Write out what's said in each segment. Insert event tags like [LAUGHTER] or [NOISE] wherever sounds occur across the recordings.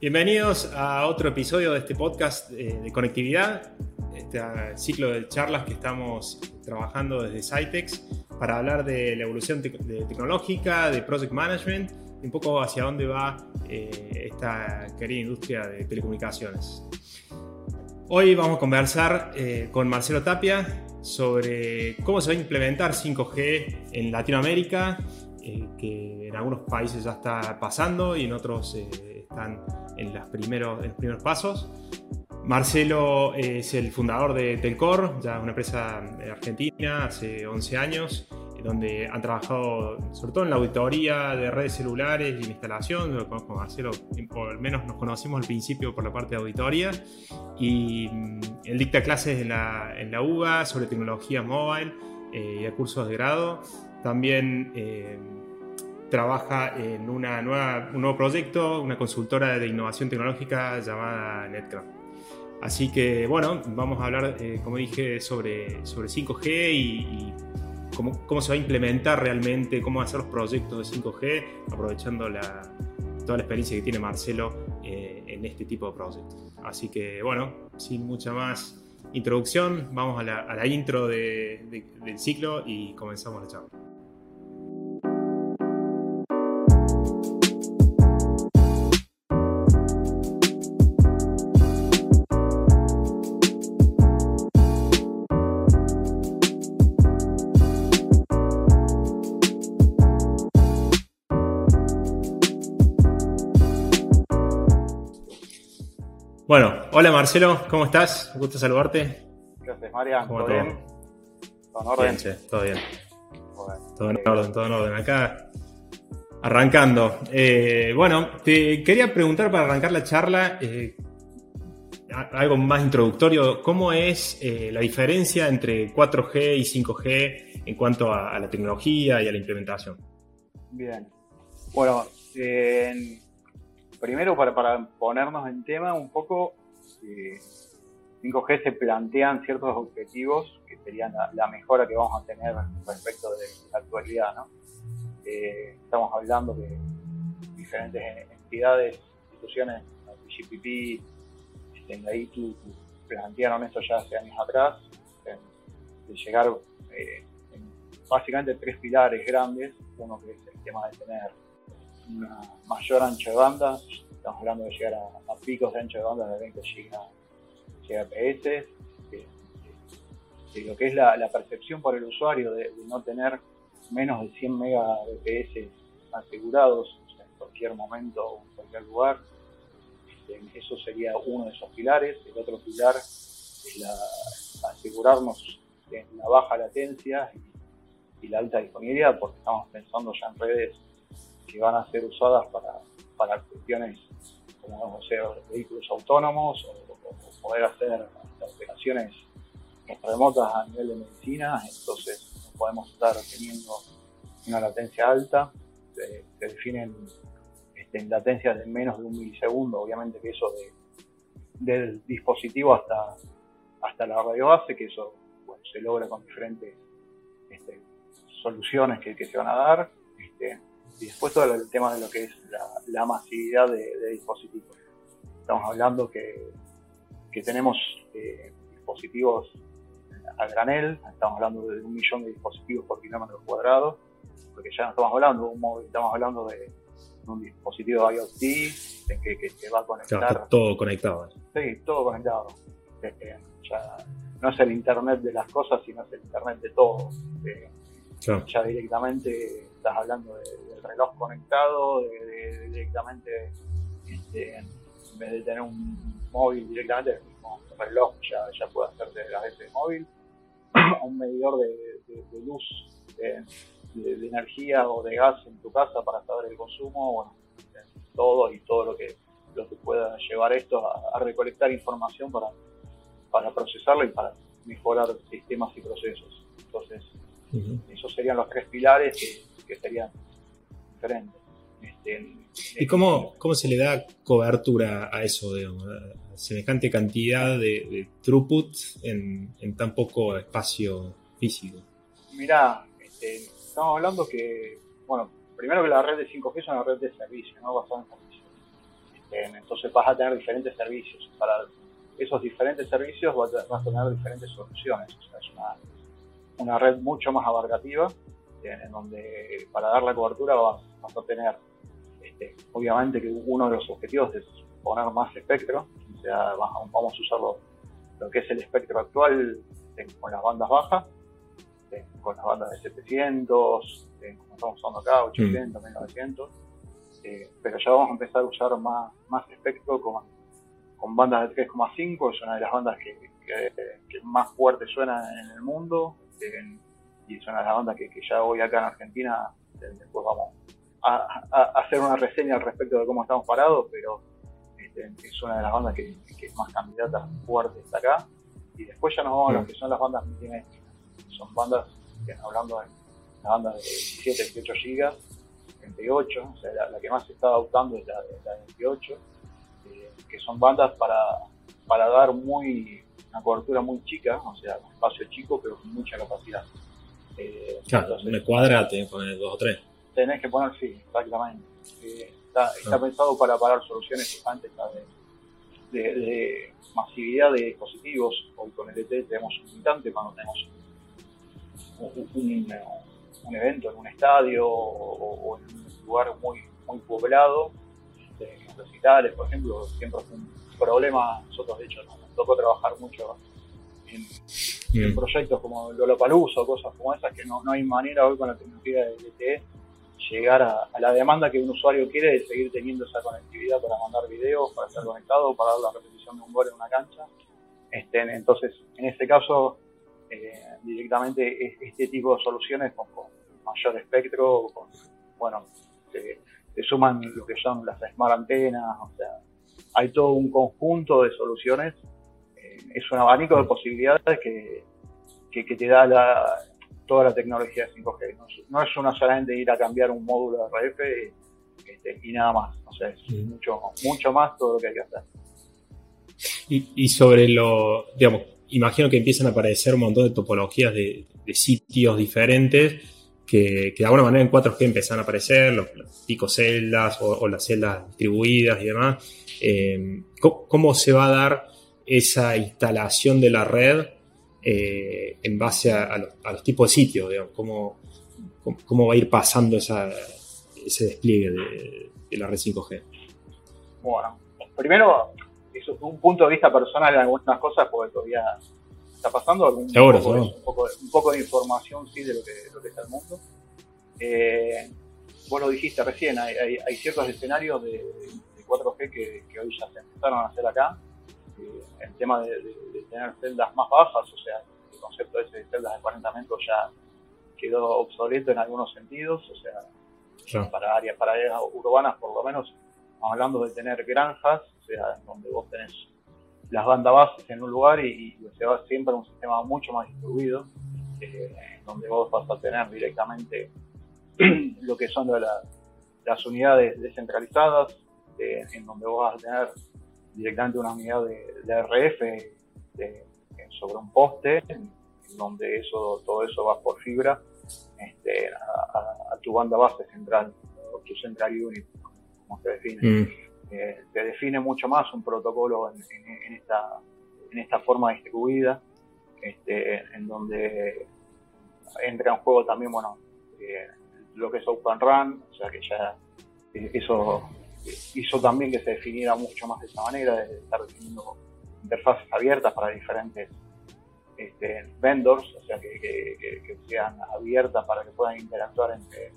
Bienvenidos a otro episodio de este podcast eh, de conectividad, este ciclo de charlas que estamos trabajando desde Cytex para hablar de la evolución tecnológica, de project management y un poco hacia dónde va eh, esta querida industria de telecomunicaciones. Hoy vamos a conversar eh, con Marcelo Tapia sobre cómo se va a implementar 5G en Latinoamérica, que en algunos países ya está pasando y en otros están en, los primeros, primeros pasos. Marcelo es el fundador de Telcor, ya una empresa argentina hace 11 años, donde han trabajado sobre todo en la auditoría de redes celulares y en instalación. Lo conozco Marcelo, o al menos nos conocimos al principio por la parte de auditoría. Y mm, él dicta clases en la, en la UBA sobre tecnología mobile eh, y cursos de grado. También eh, trabaja en una nueva, un nuevo proyecto, una consultora de innovación tecnológica llamada Netcraft. Así que bueno, vamos a hablar, eh, como dije, sobre, sobre 5G y, cómo, cómo, se va a implementar realmente, cómo hacer los proyectos de 5G, aprovechando la, toda la experiencia que tiene Marcelo eh, en este tipo de proyectos. Así que bueno, sin mucha más introducción, vamos a la, intro de, del ciclo y comenzamos la charla. Hola Marcelo, ¿cómo estás? Un gusto saludarte. Gracias, María. ¿Todo, bien? ¿Todo en orden? todo bien. todo en orden, todo en orden. Acá arrancando. Eh, bueno, te quería preguntar para arrancar la charla eh, algo más introductorio. ¿Cómo es eh, la diferencia entre 4G y 5G en cuanto a, a la tecnología y a la implementación? Bien. Bueno, en primero para, para ponernos en tema un poco, 5G eh, se plantean ciertos objetivos que serían la, mejora que vamos a tener respecto de la actualidad. ¿no? Eh, estamos hablando de diferentes entidades, instituciones, GPP, este, ahí tú, plantearon esto ya hace años atrás, de llegar eh, en básicamente tres pilares grandes, uno que es el tema de tener una mayor ancho de banda, estamos hablando de llegar a, picos de ancho de banda de 20 GHz, de, lo que es la, percepción por el usuario de, no tener menos de 100 Mbps asegurados en cualquier momento o en cualquier lugar. Eso sería uno de esos pilares. El otro pilar es la, asegurarnos en la baja latencia y la alta disponibilidad, porque estamos pensando ya en redes que van a ser usadas para, para cuestiones como ser vehículos autónomos o, poder hacer operaciones remotas a nivel de medicina, entonces podemos estar teniendo una latencia alta, se, definen este, en latencias de menos de un milisegundo, obviamente que eso de, del dispositivo hasta, hasta la radio base, que eso se logra con diferentes este, soluciones que, que, se van a dar. Este, y después todo el tema de lo que es la, masividad de, dispositivos. Estamos hablando que, que tenemos eh, dispositivos a granel, estamos hablando de un millón de dispositivos por kilómetro cuadrado, porque ya no estamos hablando de un móvil, estamos hablando de un dispositivo IoT que, que, va a conectar. todo conectado. Sí, todo conectado. Este, ya no es el Internet de las cosas, sino es el Internet de todo. Eh, ya directamente estás hablando del reloj conectado, de, directamente, este, en vez de tener un móvil directamente, el mismo reloj ya, ya puede hacer de la red móvil, [CLEARS THROAT] un medidor de, luz, de, energía o de gas en tu casa para saber el consumo, bueno, todo y todo lo que, lo que pueda llevar esto a, recolectar información para, para procesarlo y para mejorar sistemas y procesos. Entonces, esos serían los tres pilares que, serían diferentes. Este, ¿Y cómo, cómo se le da cobertura a eso, digamos, a semejante cantidad de, throughput en, tan poco espacio físico? Mirá, este, estamos hablando que, bueno, primero que la red de 5G es una red de servicio, ¿no? basada en servicios. Este, entonces vas a tener diferentes servicios. Para esos diferentes servicios vas a tener diferentes soluciones. O sea, es una, una red mucho más abarcativa, en donde para dar la cobertura vas, a tener, este, obviamente que uno de los objetivos es poner más espectro, o sea, vamos a usar lo, que es el espectro actual con las bandas bajas, con las bandas de 700, como estamos usando acá, 800, 1900, mm. eh, pero ya vamos a empezar a usar más, más espectro con, con bandas de 3,5, es una de las bandas que, que, más fuerte suena en el mundo, y es una de las bandas que, ya hoy acá en Argentina, después vamos a, hacer una reseña al respecto de cómo estamos parados, pero este, es una de las bandas que, es más candidata fuerte está acá. Y después ya nos vamos a lo que son las bandas multimétricas. Son bandas, hablando de la banda de 17, 18 gigas, 28, o sea, la, que más se está adoptando es la, de 28, eh, que son bandas para, para dar muy una cobertura muy chica, o sea, un espacio chico, pero con mucha capacidad. Eh, claro, una cuadra tenés que poner dos o tres. Tenés que poner, sí, exactamente. Está, está pensado para parar soluciones gigantes de, de, masividad de dispositivos. Hoy con el ET tenemos un limitante cuando tenemos un, un, evento en un estadio o, en un lugar muy, muy poblado, de recitales, por ejemplo, siempre es un problema. Nosotros, de hecho, nos tocó trabajar mucho en, proyectos como Lollapalooza o cosas como esas, que no, no hay manera hoy con la tecnología de LTE llegar a, la demanda que un usuario quiere de seguir teniendo esa conectividad para mandar videos, para estar conectado, para dar la repetición de un gol en una cancha. Este, entonces, en este caso, eh, directamente este tipo de soluciones con, mayor espectro, con, bueno, se, suman lo que son las smart antenas, o sea, hay todo un conjunto de soluciones es un abanico de posibilidades que, que, te da la, toda la tecnología 5G. No, es una solamente ir a cambiar un módulo de RF este, y nada más. O sea, es mucho, mucho más todo lo que hay que hacer. Y, sobre lo, digamos, imagino que empiezan a aparecer un montón de topologías de, sitios diferentes que, que, de alguna manera en 4G empiezan a aparecer, los, picoceldas o, las celdas distribuidas y demás. Eh, ¿cómo, se va a dar esa instalación de la red eh, en base a, los, tipos de sitios, digamos, cómo, cómo, va a ir pasando esa, ese despliegue de, la red 5G. Bueno, primero, eso es un punto de vista personal en algunas cosas, porque todavía está pasando algún seguro, un, poco, un, poco, de información sí de lo que, lo que está el mundo. Eh, vos lo dijiste recién, hay, hay, ciertos escenarios de, 4G que, que, hoy ya se empezaron a hacer acá, el tema de, tener celdas más bajas, o sea, el concepto ese de celdas de 40 metros ya quedó obsoleto en algunos sentidos, o sea, para áreas para áreas urbanas por lo menos, estamos hablando de tener granjas, o sea, donde vos tenés las bandas bases en un lugar y, se va siempre a un sistema mucho más distribuido, eh, donde vos vas a tener directamente [CLEARS THROAT] lo que son las unidades descentralizadas, eh, en donde vos vas a tener directamente una unidad de, RF sobre un poste, en, donde eso todo eso va por fibra este, a, tu banda base central, o tu central unit, como se define. Mm. Eh, te define mucho más un protocolo en, esta, en esta forma distribuida, este, en donde entra en juego también, bueno, eh, lo que es Open Run, o sea que ya eso hizo también que se definiera mucho más de esa manera, de estar definiendo interfaces abiertas para diferentes este, vendors, o sea, que, sean abiertas para que puedan interactuar entre,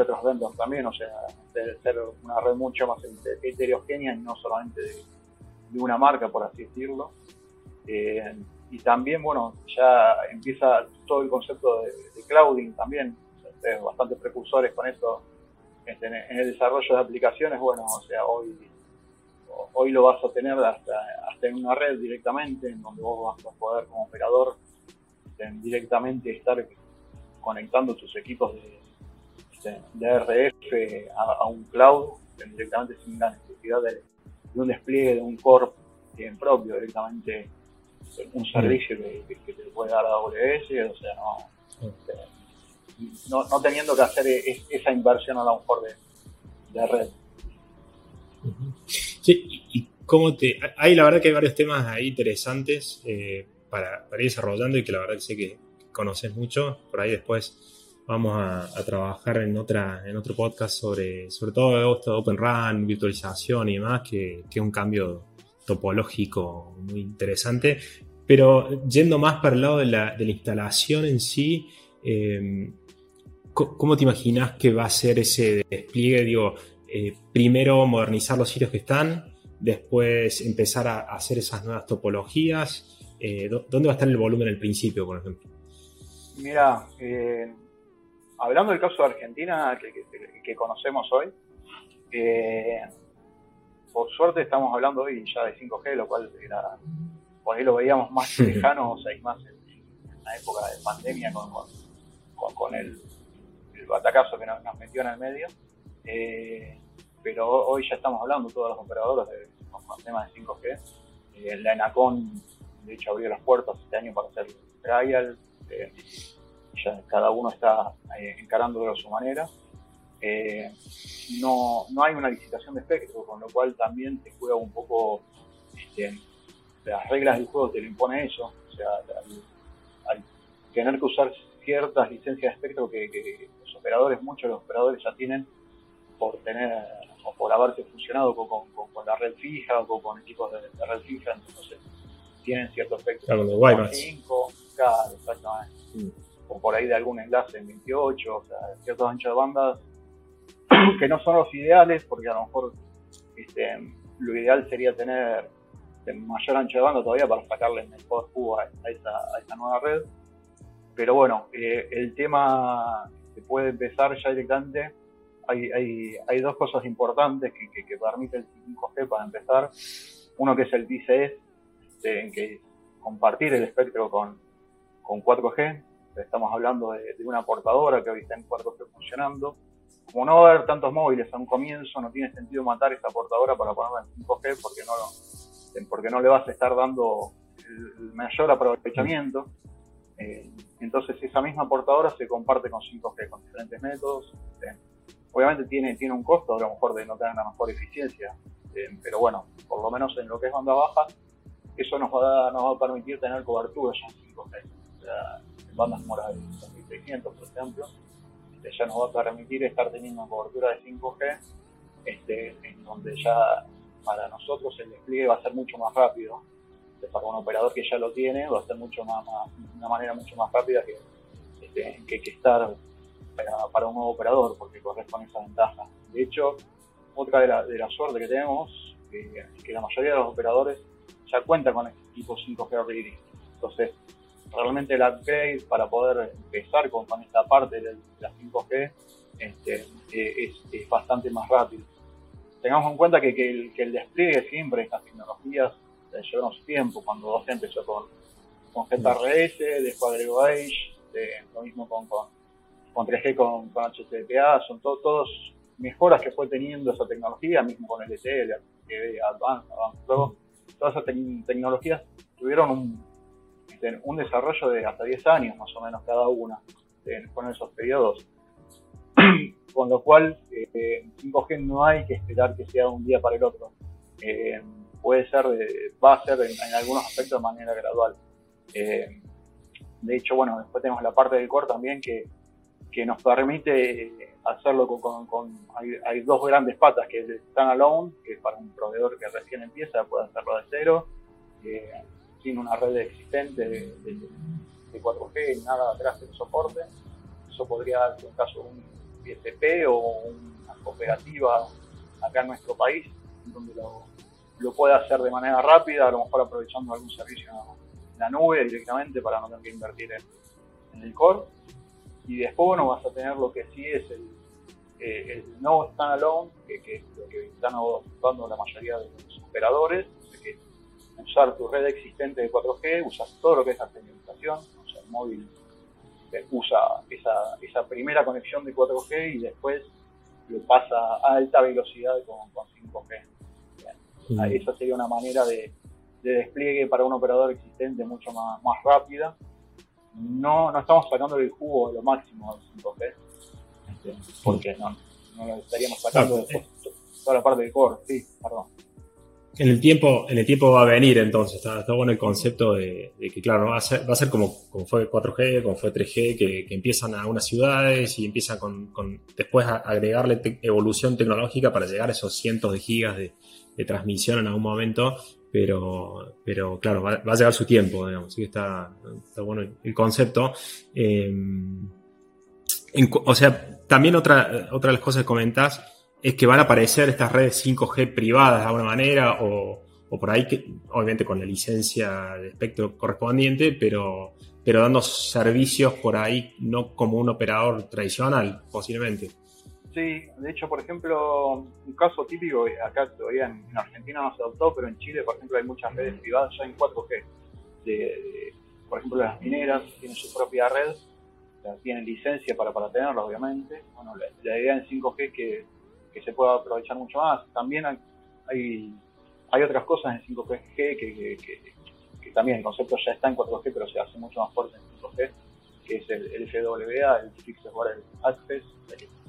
otros vendors también, o sea, de ser una red mucho más heterogénea y no solamente de, una marca, por así decirlo. Eh, y también, bueno, ya empieza todo el concepto de, clouding también, bastante precursores con eso este, en el desarrollo de aplicaciones, bueno, o sea, hoy, hoy lo vas a tener hasta, hasta en una red directamente, en donde vos vas a poder como operador este, directamente estar conectando tus equipos de, este, de RF a, un cloud directamente sin la necesidad de, un despliegue de un core bien propio, directamente un servicio que, que, te puede dar AWS, o sea, no, no, teniendo que hacer esa inversión a lo mejor de, de red. Sí, y cómo te... Hay la verdad que hay varios temas ahí interesantes eh, para, ir desarrollando y que la verdad que sé que conoces mucho. Por ahí después vamos a, trabajar en, otra, en otro podcast sobre, sobre todo esto de Open Run, virtualización y demás, que, que es un cambio topológico muy interesante. Pero yendo más para el lado de la, de la instalación en sí, eh, ¿cómo te imaginas que va a ser ese despliegue? Digo, eh, primero modernizar los sitios que están, después empezar a, hacer esas nuevas topologías. Eh, ¿Dónde va a estar el volumen al principio, por ejemplo? Mira, hablando del caso de Argentina, que, conocemos hoy, por suerte estamos hablando hoy ya de 5G, lo cual era, por ahí lo veíamos más lejano, o sea, y más en, la época de pandemia con, con el el batacazo que nos, metió en el medio. Eh, pero hoy ya estamos hablando todos los operadores de, temas de 5G. Eh, la ENACON, de hecho, abrió las puertas este año para hacer trial. Eh, ya cada uno está encarándolo a su manera. no, no hay una licitación de espectro, con lo cual también te juega un poco este, las reglas del juego te lo impone eso. O sea, al, tener que usar ciertas licencias de espectro que, operadores, muchos de los operadores ya tienen por tener o por haberse funcionado con, la red fija o con, equipos de, red fija, entonces tienen cierto espectro. Claro, de 5, claro, exactamente. Mm. O por ahí de algún enlace en 28, o sea, ciertos anchos de banda [CLEARS THROAT] que no son los ideales, porque a lo mejor este, lo ideal sería tener mayor ancho de banda todavía para sacarle el mejor jugo a, esa, a esa nueva red pero bueno, eh, el tema se puede empezar ya directamente. Hay, hay, hay dos cosas importantes que, que, permite el 5G para empezar. Uno que es el este, en que compartir el espectro con, con 4G. Estamos hablando de, una portadora que hoy está en 4G funcionando. Como no va a haber tantos móviles a un comienzo, no tiene sentido matar esta portadora para ponerla en 5G porque no, porque no le vas a estar dando el mayor aprovechamiento. Eh, entonces esa misma portadora se comparte con 5G, con diferentes métodos. Eh, obviamente tiene, tiene un costo a lo mejor de no tener la mejor eficiencia, eh, pero bueno, por lo menos en lo que es banda baja, eso nos va a, nos va a permitir tener cobertura ya en 5G. O sea, en bandas como la de 2600, por ejemplo, este, ya nos va a permitir estar teniendo cobertura de 5G, este, en donde ya para nosotros el despliegue va a ser mucho más rápido para un operador que ya lo tiene va a ser mucho más, una manera mucho más rápida que, este, que, estar para, un nuevo operador porque corres con esa ventaja. De hecho, otra de la, de la suerte que tenemos es que la mayoría de los operadores ya cuenta con equipos 5G ready. Entonces, realmente el upgrade para poder empezar con, esta parte de la 5G este, eh, es, bastante más rápido. Tengamos en cuenta que, que, el, que el despliegue siempre de estas tecnologías llevamos tiempo, cuando Doce empezó con, con GTRS, después agregó Age, lo mismo con, con, 3G, con, con HTTPA, son todos mejoras que fue teniendo esa tecnología, mismo con LTE, el Advanced, Advanced Pro, todas esas tecnologías tuvieron un, este, un desarrollo de hasta 10 años más o menos cada una con esos periodos. [CLEARS THROAT] con lo cual, eh, 5G no hay que esperar que sea un día para el otro. Eh, puede ser, va a ser en, algunos aspectos de manera gradual. Eh, de hecho, bueno, después tenemos la parte del core también que, que nos permite hacerlo con, hay, dos grandes patas, que es el standalone, que para un proveedor que recién empieza puede hacerlo de cero, eh, sin una red existente de, 4G y nada atrás del soporte. Eso podría darse un caso un ISP o una cooperativa acá en nuestro país, donde lo, lo puede hacer de manera rápida, a lo mejor aprovechando algún servicio en la nube directamente para no tener que invertir en, el core. Y después, bueno, vas a tener lo que sí es el, eh, el no standalone, que, es lo que están adoptando la mayoría de los operadores, que usar tu red existente de 4G, usas todo lo que es la señalización, o el móvil eh, usa esa, primera conexión de 4G y después lo pasa a alta velocidad con 5G. Esa sería una manera de, despliegue para un operador existente mucho más, más rápida. No, no estamos sacando el jugo lo máximo del 5G, este, porque no, no lo estaríamos sacando de toda la parte del core, sí, perdón. En el tiempo, en el tiempo va a venir entonces, está, bueno el concepto de, que, claro, va a ser, va a ser como, fue 4G, como fue 3G, que, empiezan a algunas ciudades y empiezan con, después a agregarle evolución tecnológica para llegar a esos cientos de gigas de, transmisión en algún momento, pero, pero claro, va, a llegar su tiempo, digamos, así que está, bueno el, concepto. Em, o sea, también otra, otra de las cosas que comentás es que van a aparecer estas redes 5G privadas de alguna manera o, por ahí, que, obviamente con la licencia de espectro correspondiente, pero, pero dando servicios por ahí no como un operador tradicional, posiblemente. Sí, de hecho, por ejemplo, un caso típico, acá todavía en, Argentina no se adoptó, pero en Chile, por ejemplo, hay muchas redes privadas ya en 4G. De, por ejemplo, las mineras tienen su propia red, tienen licencia para, para tenerla, obviamente. Bueno, la, la idea en 5G es que que se pueda aprovechar mucho más. También hay, hay, otras cosas en 5G que, que, también el concepto ya está en 4G, pero se hace mucho más fuerte en 5G, que es el, FWA, el Fixed Wireless Access,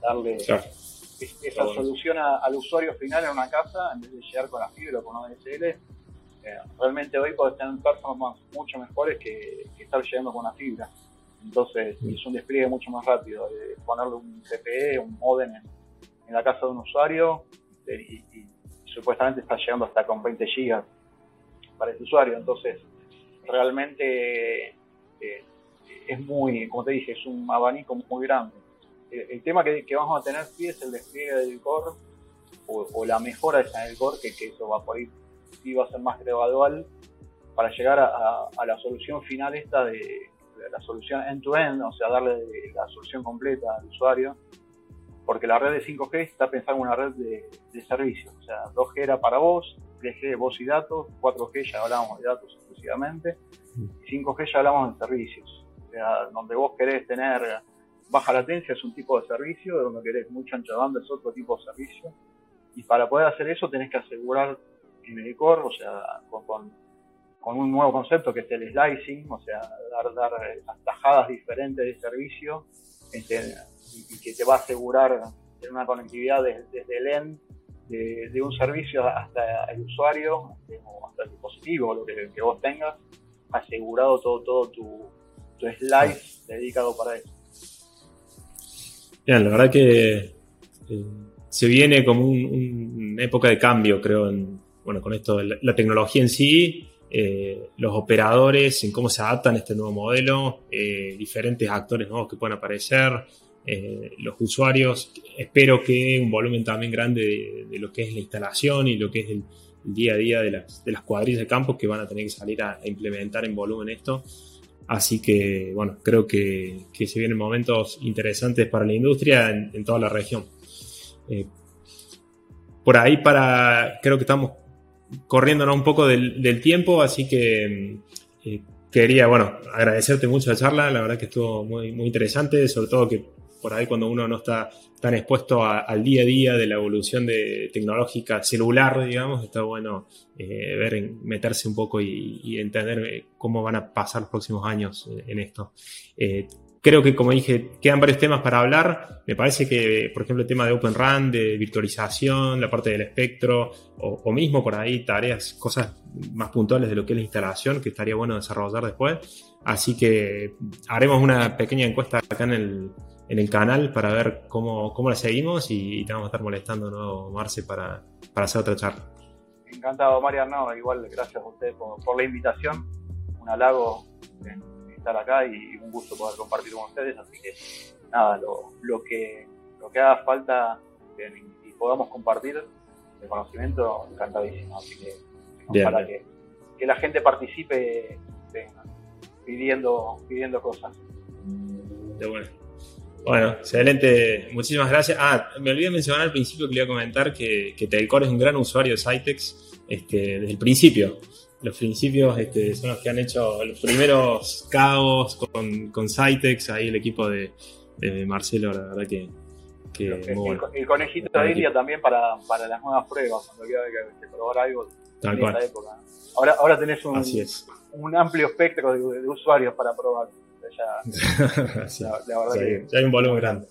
darle esa solución al usuario final en una casa en vez de llegar con la fibra o con ADSL. Eh, realmente hoy puedes tener performance mucho mejores que, estar llegando con una fibra. Entonces es un despliegue mucho más rápido. De ponerle un CPE, un modem en, en la casa de un usuario y, supuestamente está llegando hasta con 20 gigas para ese usuario. Entonces, realmente eh, es muy, como te dije, es un abanico muy grande. El, tema que, vamos a tener sí es el despliegue del core o, la mejora de el core, que, eso va por ahí, sí va a ser más gradual para llegar a, la solución final esta de, la solución end-to-end, o sea, darle la solución completa al usuario porque la red de 5G está pensada en una red de, servicios. O sea, 2G era para vos, 3G voz y datos, 4G ya hablamos de datos exclusivamente, y 5G ya hablamos de servicios. O sea, donde vos querés tener baja latencia es un tipo de servicio, donde querés mucho ancho de banda es otro tipo de servicio. Y para poder hacer eso tenés que asegurar el core, o sea, con, un nuevo concepto que es el slicing, o sea, dar, dar las tajadas diferentes de servicio. Este, y, que te va a asegurar tener una conectividad desde, el end de, un servicio hasta el usuario o hasta el dispositivo, lo que, vos tengas, asegurado todo, todo tu, tu slice dedicado para eso. Bien, la verdad que eh, se viene como una época de cambio, creo, en, bueno, con esto, la, la tecnología en sí, eh, los operadores, en cómo se adaptan a este nuevo modelo, eh, diferentes actores nuevos que pueden aparecer, eh, los usuarios. Espero que un volumen también grande de, lo que es la instalación y lo que es el, día a día de las, de las cuadrillas de campos que van a tener que salir a, implementar en volumen esto. Así que, bueno, creo que, se vienen momentos interesantes para la industria en, toda la región. Por ahí para, creo que estamos corriéndonos un poco del, tiempo, así que eh, quería, bueno, agradecerte mucho la charla, la verdad que estuvo muy, muy interesante, sobre todo que por ahí cuando uno no está tan expuesto al día a día de la evolución de tecnológica celular, digamos, está bueno eh, ver, meterse un poco y, entender eh, cómo van a pasar los próximos años en esto. Creo que, como dije, quedan varios temas para hablar. Me parece que, por ejemplo, el tema de Open RAN, de virtualización, la parte del espectro, o, mismo por ahí tareas, cosas más puntuales de lo que es la instalación, que estaría bueno desarrollar después. Así que haremos una pequeña encuesta acá en el, en el canal para ver cómo, cómo la seguimos y, te vamos a estar molestando nuevo, Marce, para, para hacer otra charla. Encantado, Mariano. Igual, gracias a usted por, la invitación. Un halago estar acá y un gusto poder compartir con ustedes. Así que, nada, lo, lo que, lo que haga falta y podamos compartir el conocimiento, encantadísimo. Así que, para que, que la gente participe pidiendo, pidiendo cosas. De bueno. Bueno, excelente. Muchísimas gracias. Ah, me olvidé mencionar al principio que le iba a comentar que, que Telcor es un gran usuario de Cytex este, desde el principio. Los principios este, son los que han hecho los primeros caos con, con Cytex, ahí el equipo de, Marcelo, la verdad que, el, conejito de India también para, para las nuevas pruebas, cuando había que, probar algo en esa época. Ahora, ahora tenés un, un amplio espectro de usuarios para probar. ya, hay un volumen grande.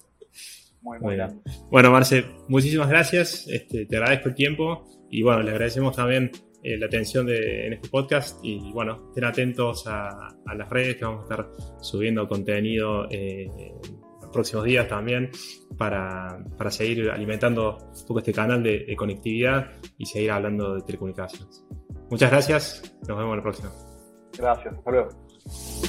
muy, muy, grande. Bueno, Marce, muchísimas gracias. Este, te agradezco el tiempo y bueno, le agradecemos también eh, la atención de, en este podcast y bueno, estén atentos a, las redes que vamos a estar subiendo contenido eh, los próximos días también para, seguir alimentando un poco este canal de, conectividad y seguir hablando de telecomunicaciones. Muchas gracias, nos vemos en la próxima. Gracias, hasta luego.